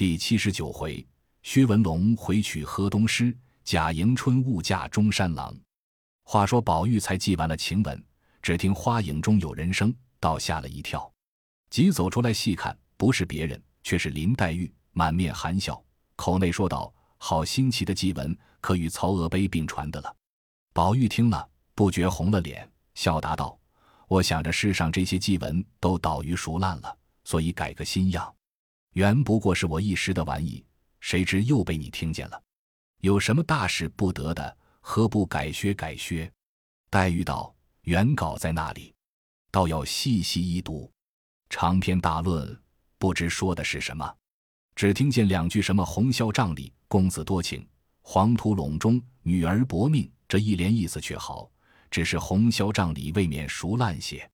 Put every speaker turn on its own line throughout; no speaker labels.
第七十九回，薛文龙回取河东狮，贾迎春误嫁中山狼。话说宝玉才记完了晴雯，只听花影中有人声，倒吓了一跳，急走出来细看，不是别人，却是林黛玉，满面含笑，口内说道：“好新奇的祭文，可与曹娥碑并传的了。”宝玉听了，不觉红了脸，笑答道：“我想着世上这些祭文都倒于熟烂了，所以改个新样。原不过是我一时的玩意，谁知又被你听见了。有什么大事不得的，何不改削改削？”黛玉道：“原稿在那里，倒要细细一读。长篇大论，不知说的是什么。只听见两句什么‘红绡帐里公子多情，黄土陇中女儿薄命’。”这一联意思却好，只是红绡帐里未免熟烂些，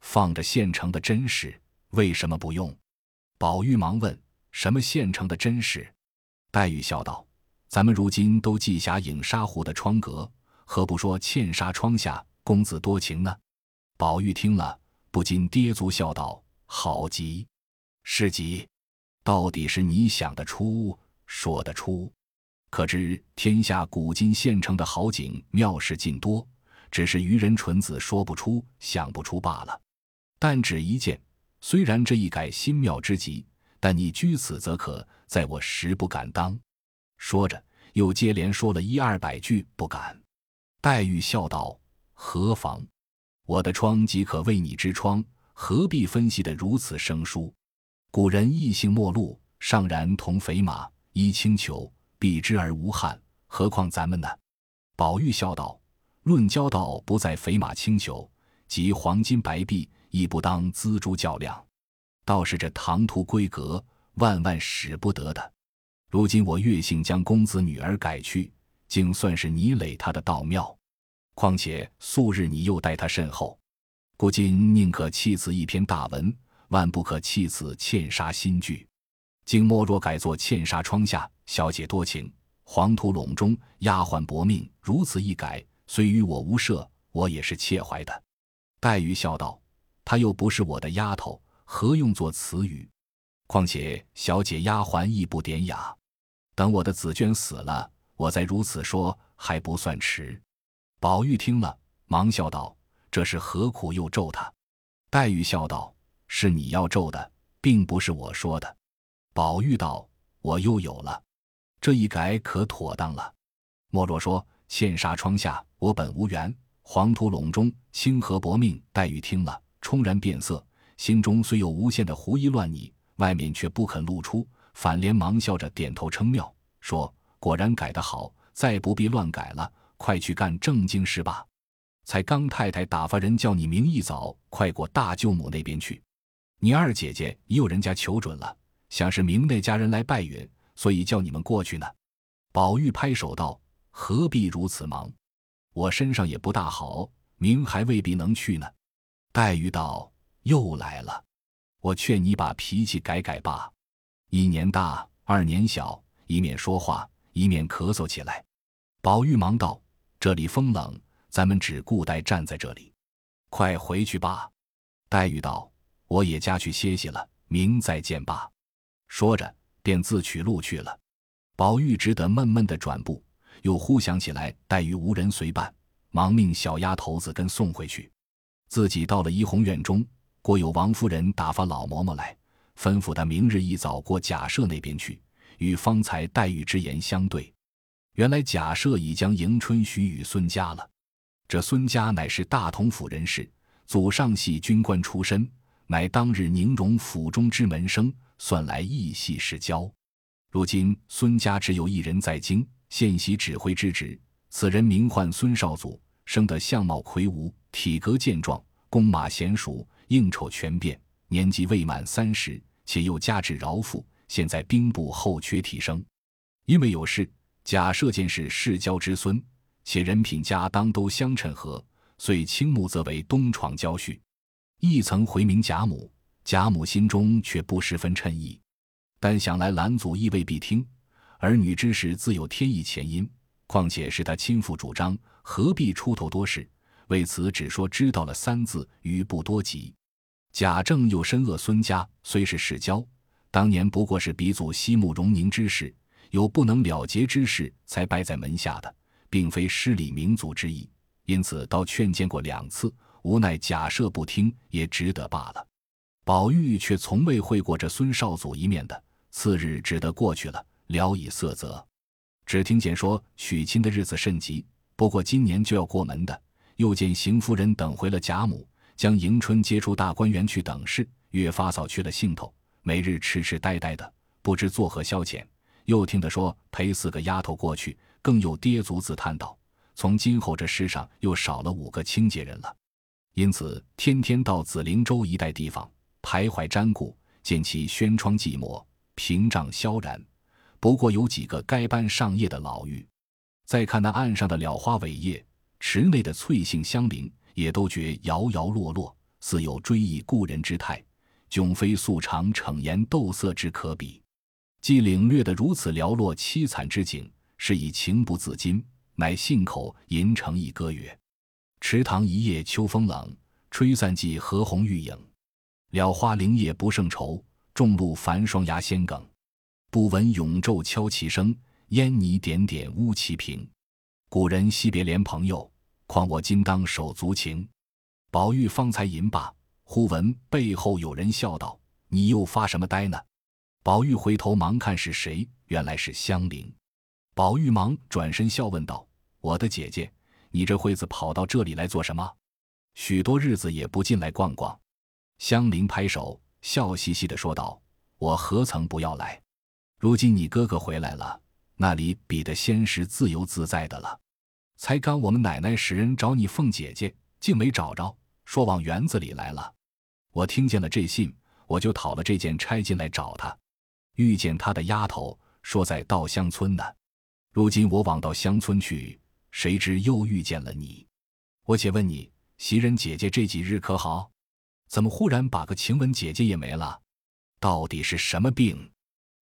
放着现成的真实，为什么不用？宝玉忙问：“什么现成的真实？”黛玉笑道：“咱们如今都记下影纱湖的窗格，何不说茜纱窗下公子多情呢？”宝玉听了，不禁跌足笑道：“好极，是极，到底是你想得出，说得出。”可知天下古今现成的好景妙事尽多，只是愚人蠢子说不出、想不出罢了。但只一件，虽然这一改新妙之极，但你居此则可，在我实不敢当。说着，又接连说了一二百句不敢。黛玉笑道：“何妨？我的窗即可为你之窗，何必分析得如此生疏？古人异性陌路，尚然同肥马，衣轻裘。”避之而无憾，何况咱们呢？宝玉笑道：“论交道，不在肥马轻裘，即黄金白璧，亦不当锱铢较量。倒是这唐突闺阁，万万使不得的。如今我月姓将公子女儿改去，竟算是你累他的道妙。况且素日你又待他甚厚，故今宁可弃此一篇大文，万不可弃此茜纱新句。经莫若改作茜纱窗下。”小姐多情，黄土陇中丫鬟薄命。如此一改，虽与我无涉，我也是切怀的。黛玉笑道：“她又不是我的丫头，何用作词语？况且小姐丫鬟亦不典雅。等我的紫娟死了，我再如此说，还不算迟。”宝玉听了，忙笑道：“这是何苦又咒他？”黛玉笑道：“是你要咒的，并不是我说的。”宝玉道：“我又有了。”这一改可妥当了。莫若说茜纱窗下，我本无缘；黄土陇中，清河薄命。黛玉听了，冲然变色，心中虽有无限的胡意乱拟，外面却不肯露出，反连忙笑着点头称妙，说：“果然改得好，再不必乱改了，快去干正经事吧。才刚太太打发人叫你明一早快过大舅母那边去，你二姐姐已有人家求准了，想是明那家人来拜允。”所以叫你们过去呢。宝玉拍手道：“何必如此忙？我身上也不大好，明还未必能去呢。”黛玉道：“又来了，我劝你把脾气改改吧。一年大，二年小，一面说话，一面咳嗽起来。”宝玉忙道：“这里风冷，咱们只顾待站在这里，快回去吧。”黛玉道：“我也家去歇息了，明再见吧。”说着。便自取路去了，宝玉只得闷闷的转步，又忽想起来黛玉无人随伴，忙命小丫头子跟送回去。自己到了怡红院中，果有王夫人打发老嬷嬷来，吩咐他明日一早过贾赦那边去，与方才黛玉之言相对。原来贾赦已将迎春许与孙家了，这孙家乃是大同府人士，祖上系军官出身，乃当日宁荣府中之门生。算来义系世交，如今孙家只有一人在京现袭指挥之职。此人名唤孙少祖，生得相貌魁梧，体格健壮，弓马娴熟，应酬全变。年纪未满三十，且又家至饶富，现在兵部后缺提升。因为有事，假设见是世交之孙，且人品家当都相称和，遂倾慕则为东床娇婿。亦曾回明贾母。贾母心中却不十分称意，但想来兰祖亦未必听，儿女之事自有天意前因，况且是他亲父主张，何必出头多事？为此只说知道了三字，余不多及。贾政又深恶孙家，虽是世交，当年不过是鼻祖西慕容宁之事，有不能了结之事，才拜在门下的，并非失礼民族之意。因此，倒劝谏过两次，无奈假设不听，也只得罢了。宝玉却从未会过这孙少祖一面的，次日只得过去了，聊以色泽。只听见说娶亲的日子甚急，不过今年就要过门的。又见邢夫人等回了贾母，将迎春接出大观园去等事，越发扫去了兴头，每日痴痴呆呆的，不知作何消遣。又听得说陪四个丫头过去，更有跌足自叹道：“从今后这世上又少了五个清洁人了。”因此天天到紫菱洲一带地方徘徊瞻顾，见其轩窗寂寞，屏障萧然，不过有几个该班上夜的老妪。再看那岸上的蓼花伟叶。池内的翠杏香菱也都觉摇摇落落，似有追忆故人之态，迥非素常逞颜斗色之可比。既领略得如此寥落凄惨之景，是以情不自禁，乃信口吟成一歌曰：“池塘一夜秋风冷，吹散芰荷红玉影。蓼花零叶不胜愁，众露繁霜压仙梗。不闻永昼敲其声，烟泥点点污其屏。古人惜别怜朋友。”况我今当手足情，宝玉方才吟罢，忽闻背后有人笑道：“你又发什么呆呢？”宝玉回头忙看是谁，原来是香菱。宝玉忙转身笑问道：“我的姐姐，你这会子跑到这里来做什么？许多日子也不进来逛逛。”香菱拍手，笑嘻嘻的说道：“我何曾不要来？如今你哥哥回来了，那里比得先时自由自在的了。”才刚我们奶奶使人找你凤姐姐，竟没找着，说往园子里来了。我听见了这信，我就讨了这件差进来找她。遇见她的丫头说在稻香村呢，如今我往稻香村去，谁知又遇见了你。我且问你，袭人姐姐这几日可好？怎么忽然把个晴雯姐姐也没了？到底是什么病？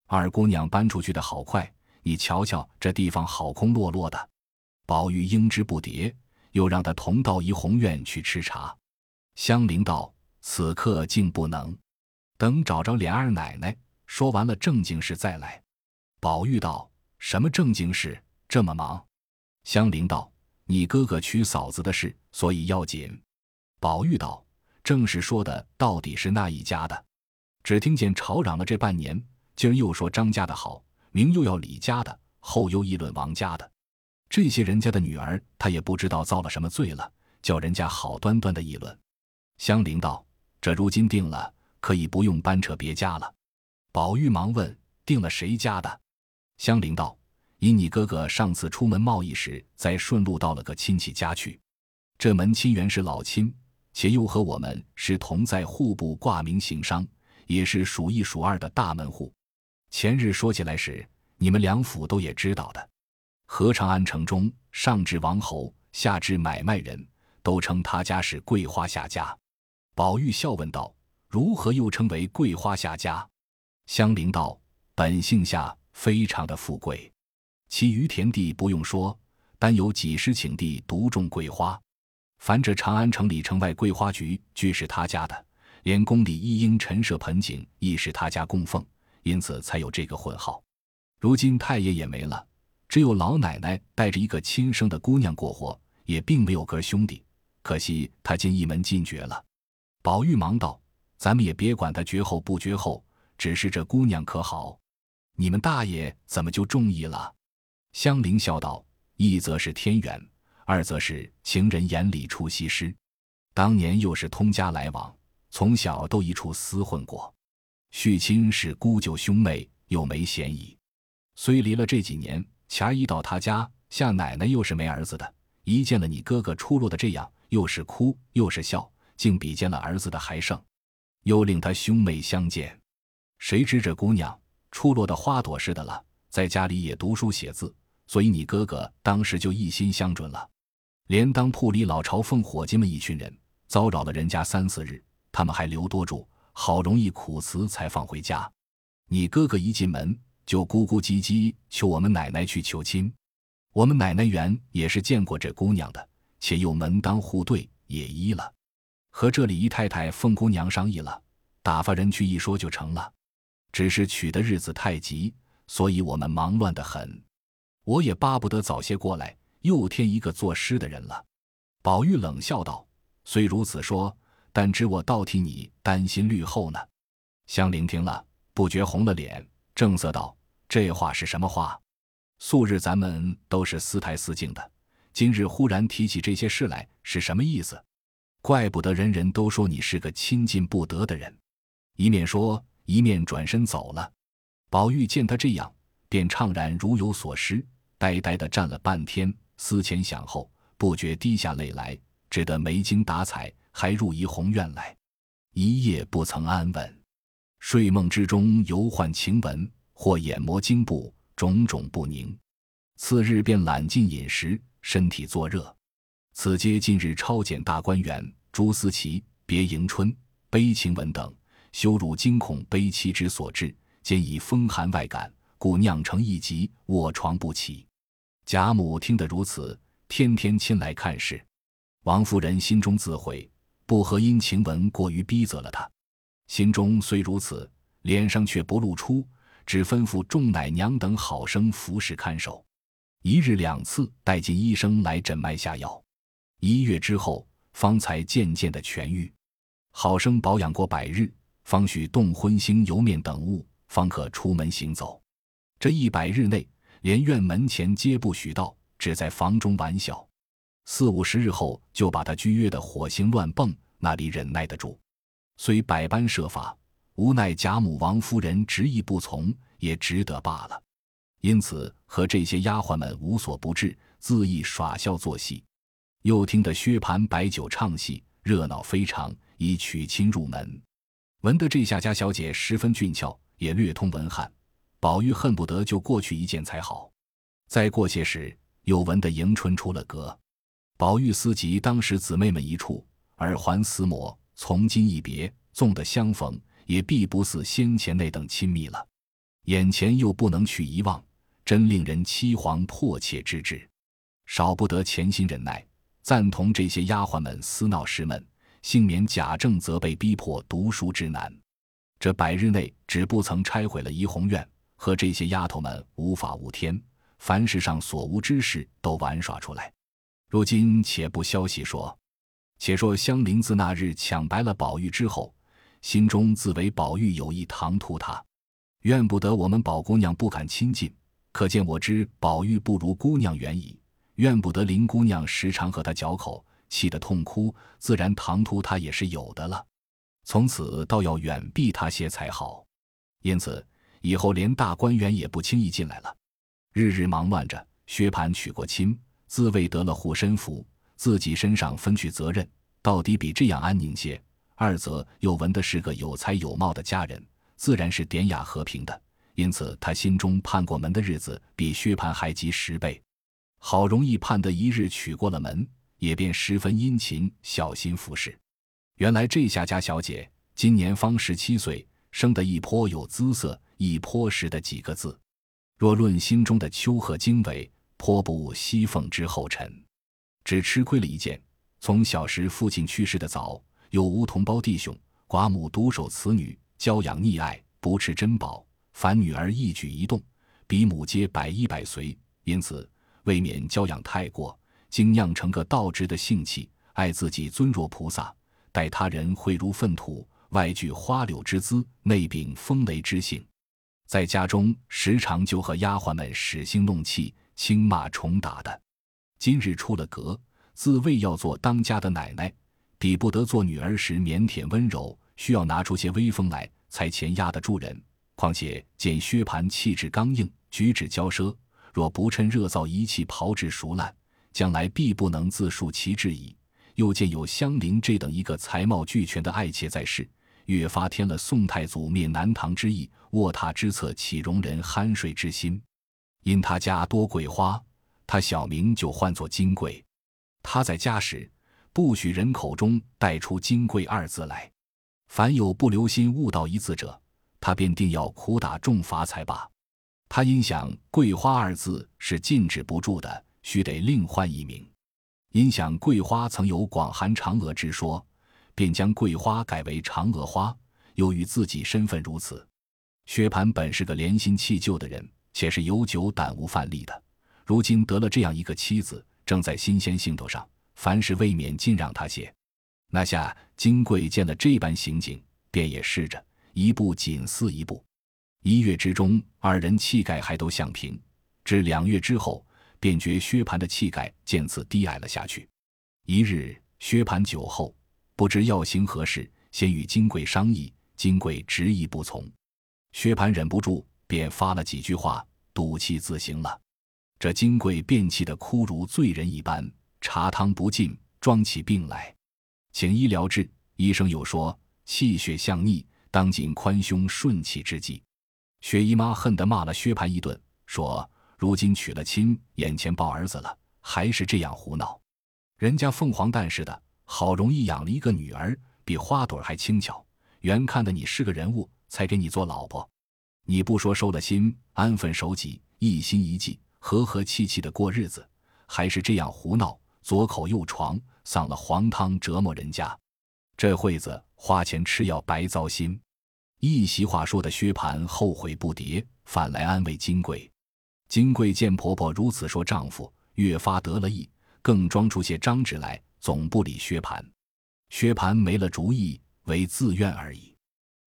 二姑娘搬出去的好快，你瞧瞧这地方好空落落的。宝玉应之不迭，又让他同到怡红院去吃茶。香菱道：“此刻竟不能，等找着琏二奶奶，说完了正经事再来。”宝玉道：“什么正经事？这么忙？”香菱道：“你哥哥娶嫂子的事，所以要紧。”宝玉道：“正是说的，到底是那一家的。只听见吵嚷了这半年，今儿又说张家的好，明又要李家的，后又议论王家的。”这些人家的女儿，他也不知道遭了什么罪了，叫人家好端端的议论。香菱道：“这如今定了，可以不用搬扯别家了。”宝玉忙问：“定了谁家的？”香菱道：“因你哥哥上次出门贸易时，在顺路到了个亲戚家去。这门亲原是老亲，且又和我们是同在户部挂名行商，也是数一数二的大门户。前日说起来时，你们两府都也知道的。”何长安城中，上至王侯，下至买卖人，都称他家是桂花下家。宝玉笑问道：“如何又称为桂花下家？”香菱道：“本姓夏，非常的富贵。其余田地不用说，单有几十顷地独种桂花。凡这长安城里城外桂花局，俱是他家的，连宫里一应陈设盆景，亦是他家供奉，因此才有这个混号。如今太爷也没了。”只有老奶奶带着一个亲生的姑娘过活，也并没有哥兄弟。可惜他今一门尽绝了。宝玉忙道：“咱们也别管他绝后不绝后，只是这姑娘可好？你们大爷怎么就中意了？”香菱笑道：“一则是天缘，二则是情人眼里出西施。当年又是通家来往，从小都一处厮混过，续亲是姑舅兄妹，又没嫌疑。虽离了这几年。”前儿一到他家，夏奶奶又是没儿子的，一见了你哥哥出落的这样，又是哭又是笑，竟比见了儿子的还盛，又令他兄妹相见。谁知这姑娘出落的花朵似的了，在家里也读书写字，所以你哥哥当时就一心相准了。连当铺里老朝奉伙计们一群人骚扰了人家三四日，他们还留多住，好容易苦辞才放回家。你哥哥一进门。就咕咕唧唧求我们奶奶去求亲，我们奶奶原也是见过这姑娘的，且又门当户对，也依了，和这里姨太太凤姑娘商议了，打发人去一说就成了。只是娶的日子太急，所以我们忙乱得很。我也巴不得早些过来，又添一个作诗的人了。”宝玉冷笑道：“虽如此说，但知我倒替你担心虑后呢。”香菱听了，不觉红了脸，正色道：“这话是什么话？素日咱们都是私台私敬的，今日忽然提起这些事来，是什么意思？怪不得人人都说你是个亲近不得的人。”一面说，一面转身走了。宝玉见他这样，便怅然如有所失，呆呆的站了半天，思前想后。不觉滴下泪来，只得没精打采，还入怡红院来，一夜不曾安稳。睡梦之中犹唤晴雯，或眼膜惊怖，种种不宁。次日便懒进饮食，身体作热。此皆近日抄检大观园，朱思齐别迎春、悲晴雯等羞辱惊恐悲戚之所致，兼以风寒外感，故酿成一疾，卧床不起。贾母听得如此。天天亲来看事，王夫人心中自悔，不合因晴雯过于逼责了她。心中虽如此，脸上却不露出，只吩咐众奶娘等好生服侍看守，一日两次带进医生来诊脉下药。一月之后，方才渐渐的痊愈。好生保养过百日，方许动荤腥油面等物，方可出门行走。这一百日内，连院门前皆不许到。只在房中玩笑，四五十日后就把他拘约的火星乱蹦，那里忍耐得住？虽百般设法，无奈贾母、王夫人执意不从，也只得罢了。因此和这些丫鬟们无所不至，恣意耍笑作戏。又听得薛蟠摆酒唱戏，热闹非常，以娶亲入门。闻得这下家小姐十分俊俏，也略通文翰，宝玉恨不得就过去一见才好。再过些时。又闻得迎春出了阁，宝玉思及当时姊妹们一处，耳环厮磨，从今一别，纵的相逢，也必不似先前那等亲密了。眼前又不能去遗忘，真令人凄惶迫切之至。少不得潜心忍耐，赞同这些丫鬟们私闹时闷，幸免贾政责备逼迫读书之难。这百日内只不曾拆毁了怡红院，和这些丫头们无法无天。凡世上所无之事都玩耍出来，如今且不消息说，且说香菱自那日抢白了宝玉之后，心中自为宝玉有意唐突他，怨不得我们宝姑娘不敢亲近，可见我知宝玉不如姑娘远矣。怨不得林姑娘时常和他嚼口，气得痛哭，自然唐突他也是有的了。从此倒要远避他些才好，因此以后连大观园也不轻易进来了。日日忙乱着，薛蟠娶过亲，自谓得了护身符，自己身上分去责任，到底比这样安宁些。二则又闻的是个有才有貌的佳人，自然是典雅和平的，因此他心中盼过门的日子比薛蟠还急十倍。好容易盼得一日娶过了门，也便十分殷勤小心服侍。原来这下家小姐今年方十七岁，生得一颇有姿色，一颇识的几个字。若论心中的丘壑经纬，颇不西凤之后尘。只吃亏了一件：从小时父亲去世的早，又无同胞弟兄，寡母独守此女，娇养溺爱，不啻珍宝。凡女儿一举一动，比母皆百依百随，因此未免娇养太过，竟酿成个倒直的性气，爱自己尊若菩萨，待他人秽如粪土，外具花柳之姿，内秉风雷之性。在家中时常就和丫鬟们使性弄气、轻骂重打的。今日出了阁，自谓要做当家的奶奶，比不得做女儿时腼腆温柔，需要拿出些威风来才前压得住人。况且见薛蟠气质刚硬，举止骄奢，若不趁热造一气炮制熟烂，将来必不能自述其志矣。又见有香菱这等一个才貌俱全的爱妾在世。越发添了宋太祖灭南唐之意，卧榻之侧岂容人酣睡之心？因他家多桂花，他小名就唤作金桂。他在家时，不许人口中带出“金桂”二字来。凡有不留心悟道一字者，他便定要苦打重罚才罢。他因想“桂花”二字是禁止不住的，须得另换一名。因想桂花曾有广寒嫦娥之说。便将桂花改为嫦娥花，又与自己身份如此，薛蟠本是个怜新弃旧的人，且是有酒胆无饭力的。如今得了这样一个妻子，正在新鲜兴头上，凡事未免尽让他些。那下金贵见了这般行景，便也试着一步紧似一步。一月之中，二人气概还都相平；至两月之后，便觉薛蟠的气概渐次低矮了下去。一日，薛蟠酒后，不知要行何事，先与金贵商议，金贵执意不从。薛蟠忍不住，便发了几句话，赌气自行了。这金贵便气得哭如罪人一般，茶汤不进，装起病来，请医疗治。医生又说气血相逆，当尽宽胸顺气之计。薛姨妈恨得骂了薛蟠一顿，说：“如今娶了亲，眼前抱儿子了，还是这样胡闹。人家凤凰蛋似的，好容易养了一个女儿，比花朵还轻巧。原看得你是个人物，才给你做老婆。你不说收了心，安分守己，一心一计。”和和气气的过日子，还是这样胡闹，左口右床，丧了黄汤折磨人家。这会子花钱吃药白糟心。一席话说的薛蟠后悔不迭，反来安慰金贵。金贵见婆婆如此说丈夫，越发得了意，更装出些张纸来，总不理薛蟠。薛蟠没了主意，为自愿而已。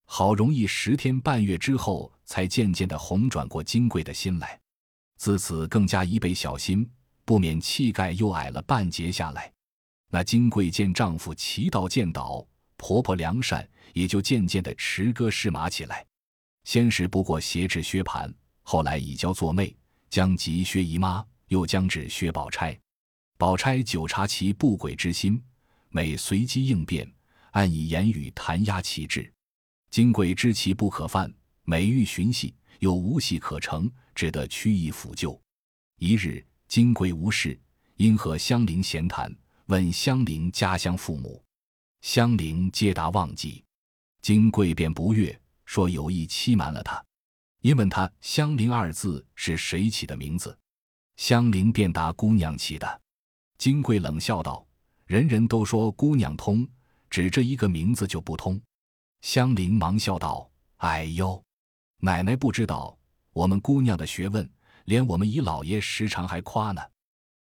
好容易十天半月之后，才渐渐的红转过金贵的心来。自此更加一倍小心，不免气概又矮了半截下来。那金贵见丈夫祈祷见倒，婆婆良善，也就渐渐的持戈试马起来。先是不过挟制薛蟠，后来以交作媚，将及薛姨妈，又将至薛宝钗。宝钗久察其不轨之心，每随机应变，暗以言语弹压其志。金贵知其不可犯，每欲寻隙，又无隙可乘。只得屈意抚救。一日，金贵无事，因和香菱闲谈，问香菱家乡父母。香菱皆答忘记。金贵便不悦，说有意欺瞒了他。因问他“香菱”二字是谁起的名字，香菱便答姑娘起的。金贵冷笑道：“人人都说姑娘通，只这一个名字就不通。”香菱忙笑道：“哎呦，奶奶不知道。”我们姑娘的学问，连我们姨老爷时常还夸呢。